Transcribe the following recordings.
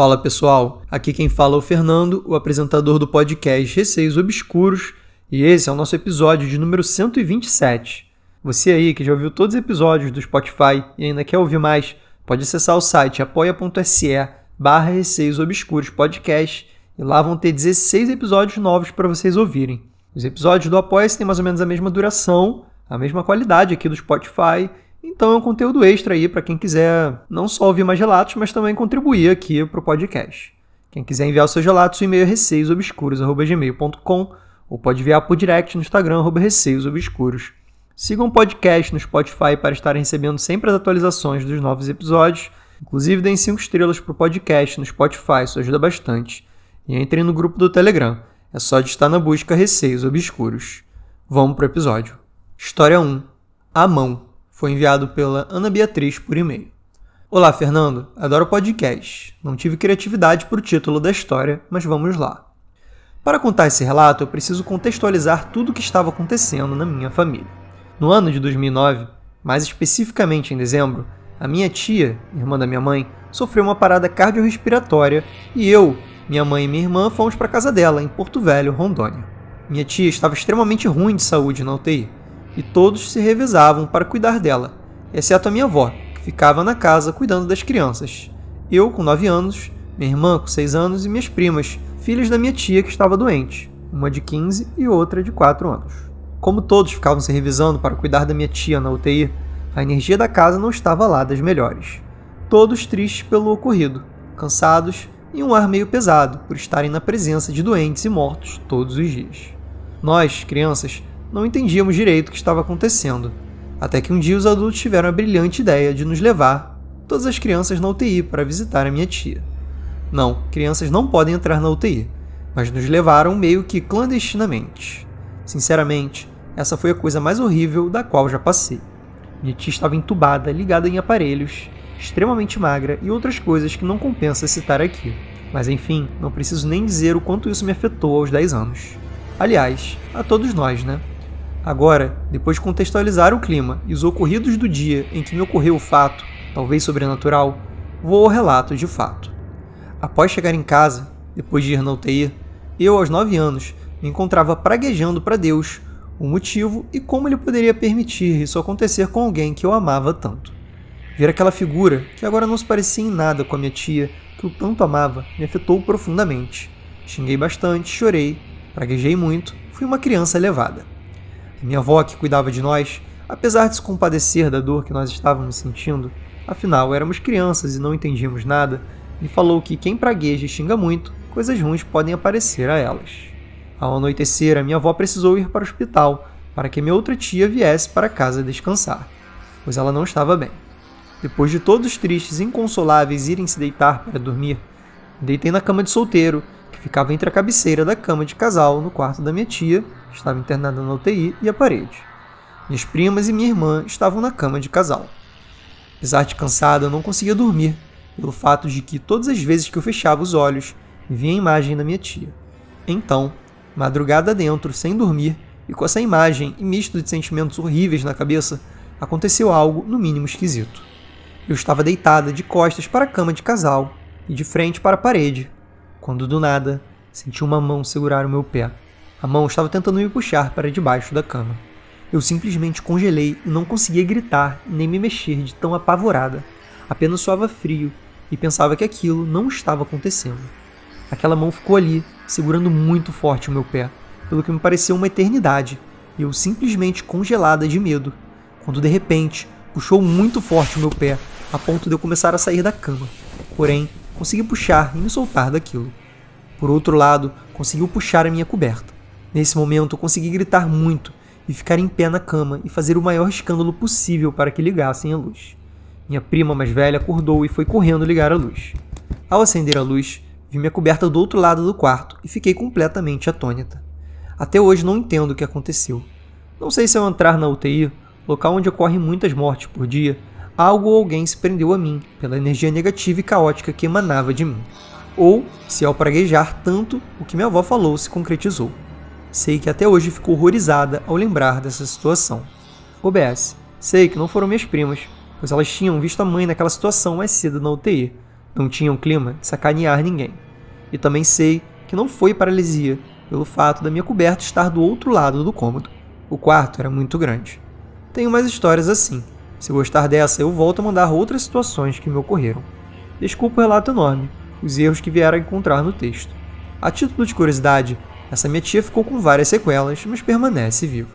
Fala pessoal, aqui quem fala é o Fernando, o apresentador do podcast Receios Obscuros, e esse é o nosso episódio de número 127. Você aí que já ouviu todos os episódios do Spotify e ainda quer ouvir mais, pode acessar o site apoia.se barra Receios Obscuros Podcast e lá vão ter 16 episódios novos para vocês ouvirem. Os episódios do apoia têm mais ou menos a mesma duração, a mesma qualidade aqui do Spotify então é um conteúdo extra aí para quem quiser não só ouvir mais relatos, mas também contribuir aqui para o podcast. Quem quiser enviar os seus relatos, o e-mail é receiosobscuros.gmail.com ou pode enviar por direct no Instagram, receiosobscuros. Sigam o podcast no Spotify para estarem recebendo sempre as atualizações dos novos episódios. Inclusive, deem 5 estrelas para o podcast no Spotify, isso ajuda bastante. E entrem no grupo do Telegram. É só de estar na busca Receios Obscuros. Vamos para o episódio. História 1. A mão foi enviado pela Ana Beatriz por e-mail. Olá, Fernando. Adoro podcast. Não tive criatividade para o título da história, mas vamos lá. Para contar esse relato, eu preciso contextualizar tudo o que estava acontecendo na minha família. No ano de 2009, mais especificamente em dezembro, a minha tia, irmã da minha mãe, sofreu uma parada cardiorrespiratória e eu, minha mãe e minha irmã fomos para casa dela, em Porto Velho, Rondônia. Minha tia estava extremamente ruim de saúde na UTI e todos se revezavam para cuidar dela, exceto a minha avó, que ficava na casa cuidando das crianças. Eu, com 9 anos, minha irmã, com 6 anos, e minhas primas, filhas da minha tia que estava doente, uma de 15 e outra de 4 anos. Como todos ficavam se revisando para cuidar da minha tia na UTI, a energia da casa não estava lá das melhores. Todos tristes pelo ocorrido, cansados e um ar meio pesado por estarem na presença de doentes e mortos todos os dias. Nós, crianças, não entendíamos direito o que estava acontecendo, até que um dia os adultos tiveram a brilhante ideia de nos levar, todas as crianças na UTI, para visitar a minha tia. Não, crianças não podem entrar na UTI, mas nos levaram meio que clandestinamente. Sinceramente, essa foi a coisa mais horrível da qual já passei. Minha tia estava entubada, ligada em aparelhos, extremamente magra e outras coisas que não compensa citar aqui. Mas enfim, não preciso nem dizer o quanto isso me afetou aos 10 anos. Aliás, a todos nós, né? Agora, depois de contextualizar o clima e os ocorridos do dia em que me ocorreu o fato, talvez sobrenatural, vou ao relato de fato. Após chegar em casa, depois de ir na UTI, eu, aos 9 anos, me encontrava praguejando para Deus o motivo e como ele poderia permitir isso acontecer com alguém que eu amava tanto. Ver aquela figura, que agora não se parecia em nada com a minha tia, que eu tanto amava, me afetou profundamente. Xinguei bastante, chorei, praguejei muito, fui uma criança levada. Minha avó, que cuidava de nós, apesar de se compadecer da dor que nós estávamos sentindo, afinal éramos crianças e não entendíamos nada, me falou que quem pragueja e xinga muito, coisas ruins podem aparecer a elas. Ao anoitecer, a minha avó precisou ir para o hospital para que minha outra tia viesse para casa descansar, pois ela não estava bem. Depois de todos tristes e inconsoláveis irem se deitar para dormir, deitei na cama de solteiro, que ficava entre a cabeceira da cama de casal no quarto da minha tia estava internada na UTI, e a parede. Minhas primas e minha irmã estavam na cama de casal. Apesar de cansada, eu não conseguia dormir, pelo fato de que todas as vezes que eu fechava os olhos, via a imagem da minha tia. Então, madrugada dentro, sem dormir, e com essa imagem e misto de sentimentos horríveis na cabeça, aconteceu algo no mínimo esquisito. Eu estava deitada de costas para a cama de casal e de frente para a parede, quando do nada senti uma mão segurar o meu pé. A mão estava tentando me puxar para debaixo da cama. Eu simplesmente congelei e não conseguia gritar nem me mexer de tão apavorada. Apenas suava frio e pensava que aquilo não estava acontecendo. Aquela mão ficou ali, segurando muito forte o meu pé, pelo que me pareceu uma eternidade, e eu simplesmente congelada de medo, quando de repente puxou muito forte o meu pé, a ponto de eu começar a sair da cama. Porém, consegui puxar e me soltar daquilo. Por outro lado, conseguiu puxar a minha coberta. Nesse momento, consegui gritar muito e ficar em pé na cama e fazer o maior escândalo possível para que ligassem a luz. Minha prima mais velha acordou e foi correndo ligar a luz. Ao acender a luz, vi minha coberta do outro lado do quarto e fiquei completamente atônita. Até hoje não entendo o que aconteceu. Não sei se ao entrar na UTI, local onde ocorrem muitas mortes por dia, algo ou alguém se prendeu a mim pela energia negativa e caótica que emanava de mim. Ou se ao praguejar tanto, o que minha avó falou se concretizou. Sei que até hoje fico horrorizada ao lembrar dessa situação. OBS. Sei que não foram minhas primas, pois elas tinham visto a mãe naquela situação mais cedo na UTI, Não tinha um clima de sacanear ninguém. E também sei que não foi paralisia pelo fato da minha coberta estar do outro lado do cômodo. O quarto era muito grande. Tenho mais histórias assim. Se gostar dessa, eu volto a mandar outras situações que me ocorreram. Desculpa o relato enorme, os erros que vieram a encontrar no texto. A título de curiosidade, essa minha tia ficou com várias sequelas, mas permanece viva.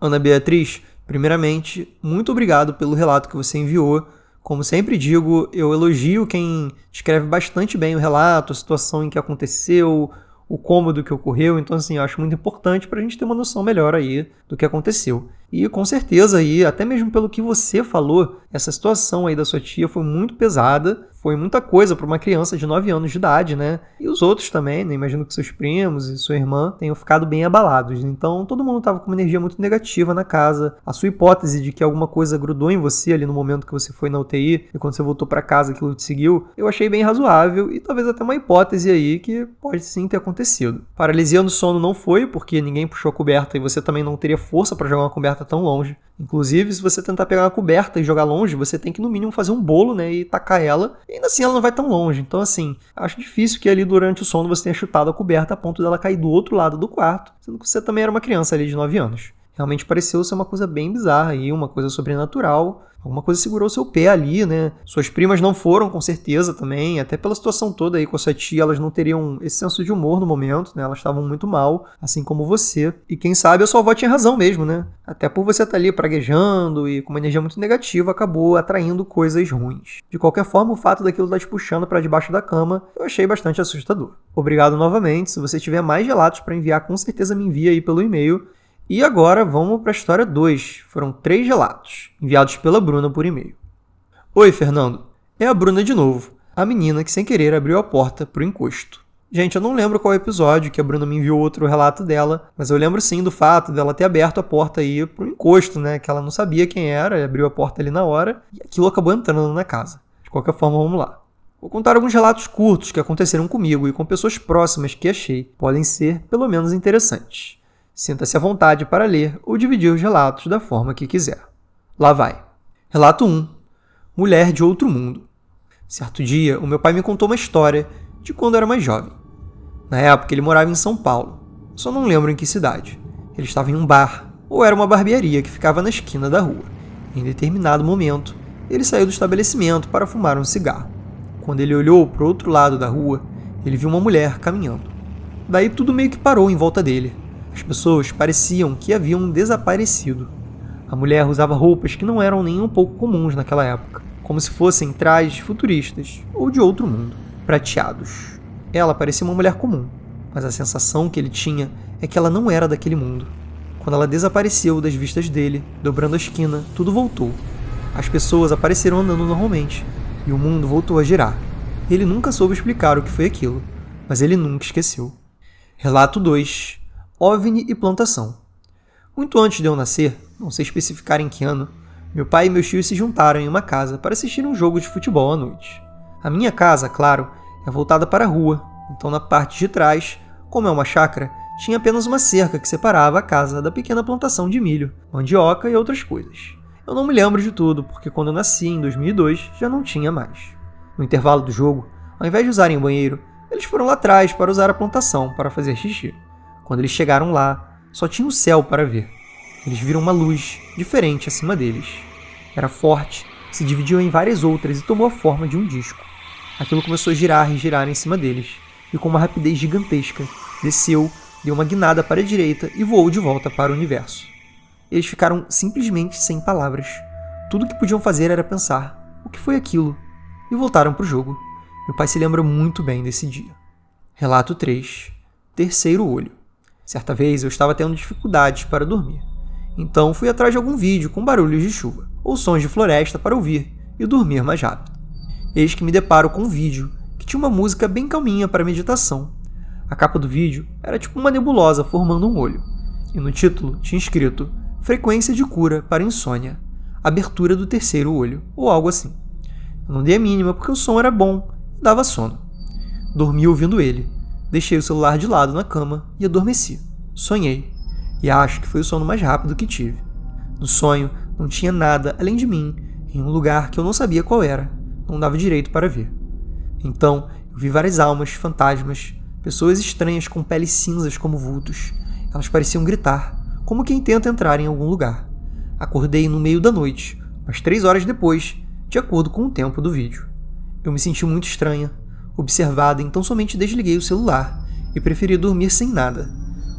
Ana Beatriz, primeiramente, muito obrigado pelo relato que você enviou. Como sempre digo, eu elogio quem escreve bastante bem o relato, a situação em que aconteceu, o cômodo que ocorreu. Então, assim, eu acho muito importante para a gente ter uma noção melhor aí do que aconteceu. E com certeza aí, até mesmo pelo que você falou, essa situação aí da sua tia foi muito pesada, foi muita coisa para uma criança de 9 anos de idade, né? E os outros também, né? Imagino que seus primos e sua irmã tenham ficado bem abalados. Então, todo mundo estava com uma energia muito negativa na casa. A sua hipótese de que alguma coisa grudou em você ali no momento que você foi na UTI e quando você voltou para casa aquilo te seguiu, eu achei bem razoável e talvez até uma hipótese aí que pode sim ter acontecido. Paralisia no sono não foi, porque ninguém puxou a coberta e você também não teria força para jogar uma coberta tão longe. Inclusive, se você tentar pegar uma coberta e jogar longe, você tem que no mínimo fazer um bolo, né, e tacar ela. E ainda assim ela não vai tão longe. Então, assim, acho difícil que ali durante o sono você tenha chutado a coberta a ponto dela cair do outro lado do quarto, sendo que você também era uma criança ali de 9 anos. Realmente pareceu ser uma coisa bem bizarra aí, uma coisa sobrenatural. Alguma coisa segurou seu pé ali, né? Suas primas não foram, com certeza, também. Até pela situação toda aí com a sua tia, elas não teriam esse senso de humor no momento, né? Elas estavam muito mal, assim como você. E quem sabe a sua avó tinha razão mesmo, né? Até por você estar tá ali praguejando e com uma energia muito negativa, acabou atraindo coisas ruins. De qualquer forma, o fato daquilo estar tá te puxando para debaixo da cama, eu achei bastante assustador. Obrigado novamente. Se você tiver mais relatos para enviar, com certeza me envia aí pelo e-mail. E agora vamos para a história 2. Foram três relatos, enviados pela Bruna por e-mail. Oi, Fernando. É a Bruna de novo, a menina que sem querer abriu a porta para o encosto. Gente, eu não lembro qual episódio que a Bruna me enviou outro relato dela, mas eu lembro sim do fato dela ter aberto a porta aí pro encosto, né? Que ela não sabia quem era, abriu a porta ali na hora e aquilo acabou entrando na casa. De qualquer forma, vamos lá. Vou contar alguns relatos curtos que aconteceram comigo e com pessoas próximas que achei podem ser pelo menos interessantes. Sinta-se à vontade para ler ou dividir os relatos da forma que quiser. Lá vai. Relato 1. Mulher de outro mundo. Certo dia, o meu pai me contou uma história de quando era mais jovem. Na época, ele morava em São Paulo. Só não lembro em que cidade. Ele estava em um bar, ou era uma barbearia que ficava na esquina da rua. Em determinado momento, ele saiu do estabelecimento para fumar um cigarro. Quando ele olhou para o outro lado da rua, ele viu uma mulher caminhando. Daí tudo meio que parou em volta dele. As pessoas pareciam que haviam desaparecido. A mulher usava roupas que não eram nem um pouco comuns naquela época, como se fossem trajes futuristas ou de outro mundo, prateados. Ela parecia uma mulher comum, mas a sensação que ele tinha é que ela não era daquele mundo. Quando ela desapareceu das vistas dele, dobrando a esquina, tudo voltou. As pessoas apareceram andando normalmente, e o mundo voltou a girar. Ele nunca soube explicar o que foi aquilo, mas ele nunca esqueceu. Relato 2 OVNI e plantação. Muito antes de eu nascer, não sei especificar em que ano, meu pai e meus tios se juntaram em uma casa para assistir um jogo de futebol à noite. A minha casa, claro, é voltada para a rua, então na parte de trás, como é uma chácara, tinha apenas uma cerca que separava a casa da pequena plantação de milho, mandioca e outras coisas. Eu não me lembro de tudo, porque quando eu nasci em 2002 já não tinha mais. No intervalo do jogo, ao invés de usarem o banheiro, eles foram lá atrás para usar a plantação para fazer xixi. Quando eles chegaram lá, só tinha o céu para ver. Eles viram uma luz diferente acima deles. Era forte, se dividiu em várias outras e tomou a forma de um disco. Aquilo começou a girar e girar em cima deles, e com uma rapidez gigantesca, desceu, deu uma guinada para a direita e voou de volta para o universo. Eles ficaram simplesmente sem palavras. Tudo o que podiam fazer era pensar: o que foi aquilo? E voltaram para o jogo. Meu pai se lembra muito bem desse dia. Relato 3 Terceiro Olho Certa vez eu estava tendo dificuldades para dormir. Então fui atrás de algum vídeo com barulhos de chuva ou sons de floresta para ouvir e dormir mais rápido. Eis que me deparo com um vídeo que tinha uma música bem calminha para meditação. A capa do vídeo era tipo uma nebulosa formando um olho, e no título tinha escrito Frequência de cura para insônia, abertura do terceiro olho, ou algo assim. Eu não dei a mínima porque o som era bom e dava sono. Dormi ouvindo ele, Deixei o celular de lado na cama e adormeci. Sonhei, e acho que foi o sono mais rápido que tive. No sonho, não tinha nada além de mim, em um lugar que eu não sabia qual era, não dava direito para ver. Então, eu vi várias almas, fantasmas, pessoas estranhas com peles cinzas como vultos. Elas pareciam gritar, como quem tenta entrar em algum lugar. Acordei no meio da noite, mas três horas depois, de acordo com o tempo do vídeo. Eu me senti muito estranha, observada, então somente desliguei o celular e preferi dormir sem nada.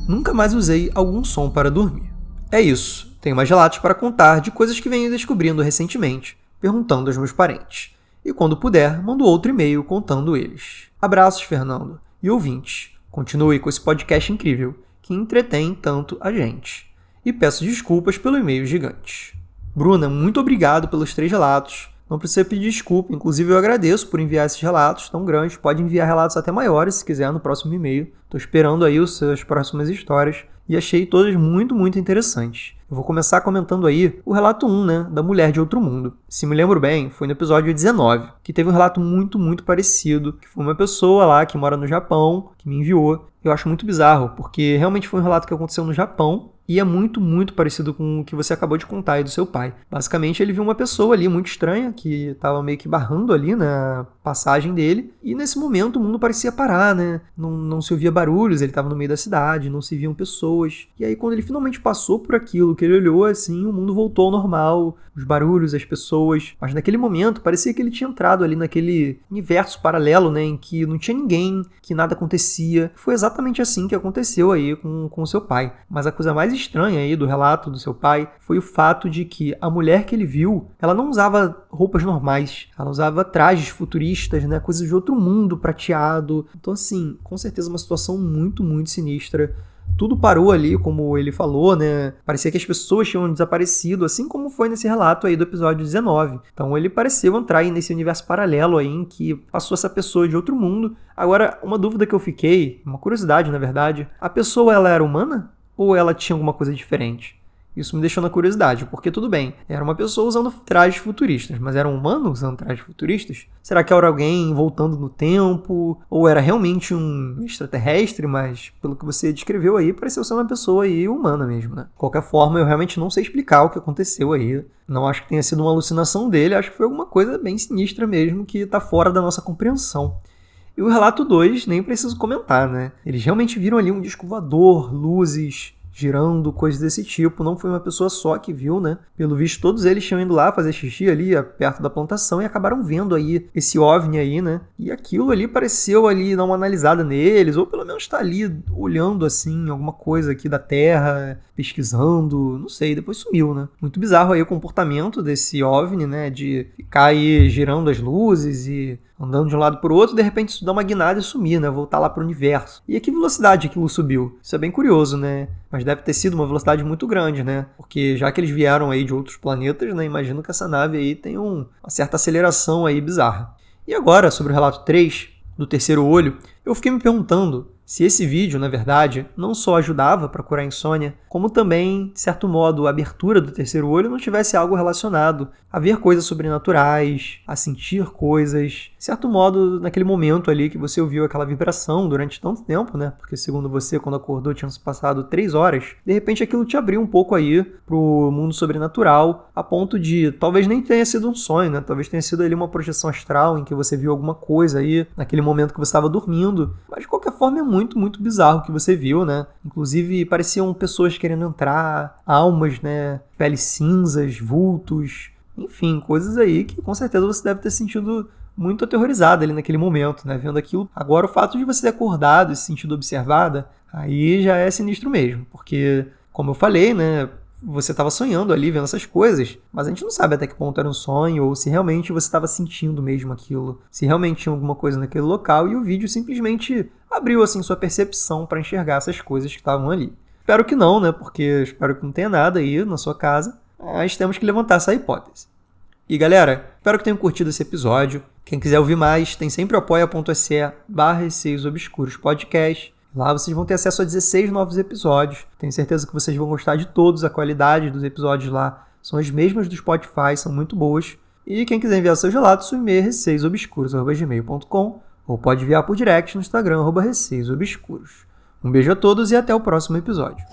Nunca mais usei algum som para dormir. É isso. Tenho mais relatos para contar de coisas que venho descobrindo recentemente, perguntando aos meus parentes. E quando puder, mando outro e-mail contando eles. Abraços, Fernando. E ouvintes, continue com esse podcast incrível que entretém tanto a gente. E peço desculpas pelo e-mail gigante. Bruna, muito obrigado pelos três relatos. Não precisa pedir desculpa, inclusive eu agradeço por enviar esses relatos tão grandes. Pode enviar relatos até maiores se quiser no próximo e-mail. Estou esperando aí as suas próximas histórias e achei todas muito, muito interessantes. Eu vou começar comentando aí o relato 1, né, da Mulher de Outro Mundo. Se me lembro bem, foi no episódio 19, que teve um relato muito, muito parecido, que foi uma pessoa lá que mora no Japão, que me enviou. Eu acho muito bizarro, porque realmente foi um relato que aconteceu no Japão, e é muito, muito parecido com o que você acabou de contar aí do seu pai. Basicamente, ele viu uma pessoa ali muito estranha, que estava meio que barrando ali na passagem dele, e nesse momento o mundo parecia parar, né? Não, não se ouvia barulhos, ele estava no meio da cidade, não se viam pessoas. E aí, quando ele finalmente passou por aquilo, que ele olhou assim, o mundo voltou ao normal, os barulhos, as pessoas. Mas naquele momento, parecia que ele tinha entrado ali naquele universo paralelo, né? Em que não tinha ninguém, que nada acontecia. Foi exatamente assim que aconteceu aí com o seu pai. Mas a coisa mais estranha aí do relato do seu pai foi o fato de que a mulher que ele viu, ela não usava roupas normais, ela usava trajes futuristas, né, coisas de outro mundo, prateado. Então assim, com certeza uma situação muito, muito sinistra tudo parou ali, como ele falou, né? Parecia que as pessoas tinham desaparecido, assim como foi nesse relato aí do episódio 19. Então ele pareceu entrar aí nesse universo paralelo aí em que passou essa pessoa de outro mundo. Agora, uma dúvida que eu fiquei, uma curiosidade na verdade, a pessoa ela era humana? Ou ela tinha alguma coisa diferente? Isso me deixou na curiosidade, porque tudo bem, era uma pessoa usando trajes futuristas, mas era um humano usando trajes futuristas? Será que era alguém voltando no tempo? Ou era realmente um extraterrestre, mas pelo que você descreveu aí, pareceu ser uma pessoa aí humana mesmo, né? De qualquer forma, eu realmente não sei explicar o que aconteceu aí. Não acho que tenha sido uma alucinação dele, acho que foi alguma coisa bem sinistra mesmo que está fora da nossa compreensão. E o relato 2, nem preciso comentar, né? Eles realmente viram ali um disco voador, luzes, girando, coisas desse tipo. Não foi uma pessoa só que viu, né? Pelo visto, todos eles tinham indo lá fazer xixi ali perto da plantação e acabaram vendo aí esse OVNI aí, né? E aquilo ali pareceu ali dar uma analisada neles, ou pelo menos estar tá ali olhando assim alguma coisa aqui da Terra, pesquisando, não sei, depois sumiu, né? Muito bizarro aí o comportamento desse OVNI, né? De ficar aí girando as luzes e andando de um lado para o outro, de repente isso dá uma guinada e sumir, né? Voltar lá para o universo. E a que velocidade aquilo subiu? Isso é bem curioso, né? Mas deve ter sido uma velocidade muito grande, né? Porque já que eles vieram aí de outros planetas, né? Imagino que essa nave aí tem um, uma certa aceleração aí bizarra. E agora, sobre o relato 3, do terceiro olho, eu fiquei me perguntando se esse vídeo, na verdade, não só ajudava para curar a insônia, como também, de certo modo, a abertura do terceiro olho não tivesse algo relacionado a ver coisas sobrenaturais, a sentir coisas, de certo modo, naquele momento ali que você ouviu aquela vibração durante tanto tempo, né? Porque segundo você, quando acordou, tinham se passado três horas, de repente aquilo te abriu um pouco aí pro mundo sobrenatural, a ponto de talvez nem tenha sido um sonho, né? Talvez tenha sido ali uma projeção astral em que você viu alguma coisa aí naquele momento que você estava dormindo, mas de qualquer forma é muito muito, muito bizarro que você viu, né? Inclusive, pareciam pessoas querendo entrar, almas, né? Peles cinzas, vultos, enfim, coisas aí que com certeza você deve ter sentido muito aterrorizada ali naquele momento, né? Vendo aquilo. Agora, o fato de você ter acordado e se sentido observada, aí já é sinistro mesmo, porque, como eu falei, né? você estava sonhando ali, vendo essas coisas, mas a gente não sabe até que ponto era um sonho ou se realmente você estava sentindo mesmo aquilo, se realmente tinha alguma coisa naquele local e o vídeo simplesmente abriu assim sua percepção para enxergar essas coisas que estavam ali. Espero que não, né? Porque espero que não tenha nada aí na sua casa, mas temos que levantar essa hipótese. E galera, espero que tenham curtido esse episódio. Quem quiser ouvir mais, tem sempre apoia.se barra Obscuros Podcast. Lá vocês vão ter acesso a 16 novos episódios. Tenho certeza que vocês vão gostar de todos. A qualidade dos episódios lá são as mesmas do Spotify, são muito boas. E quem quiser enviar seus relatos, o e-mail é ou pode enviar por direct no Instagram, arroba receiosobscuros. Um beijo a todos e até o próximo episódio.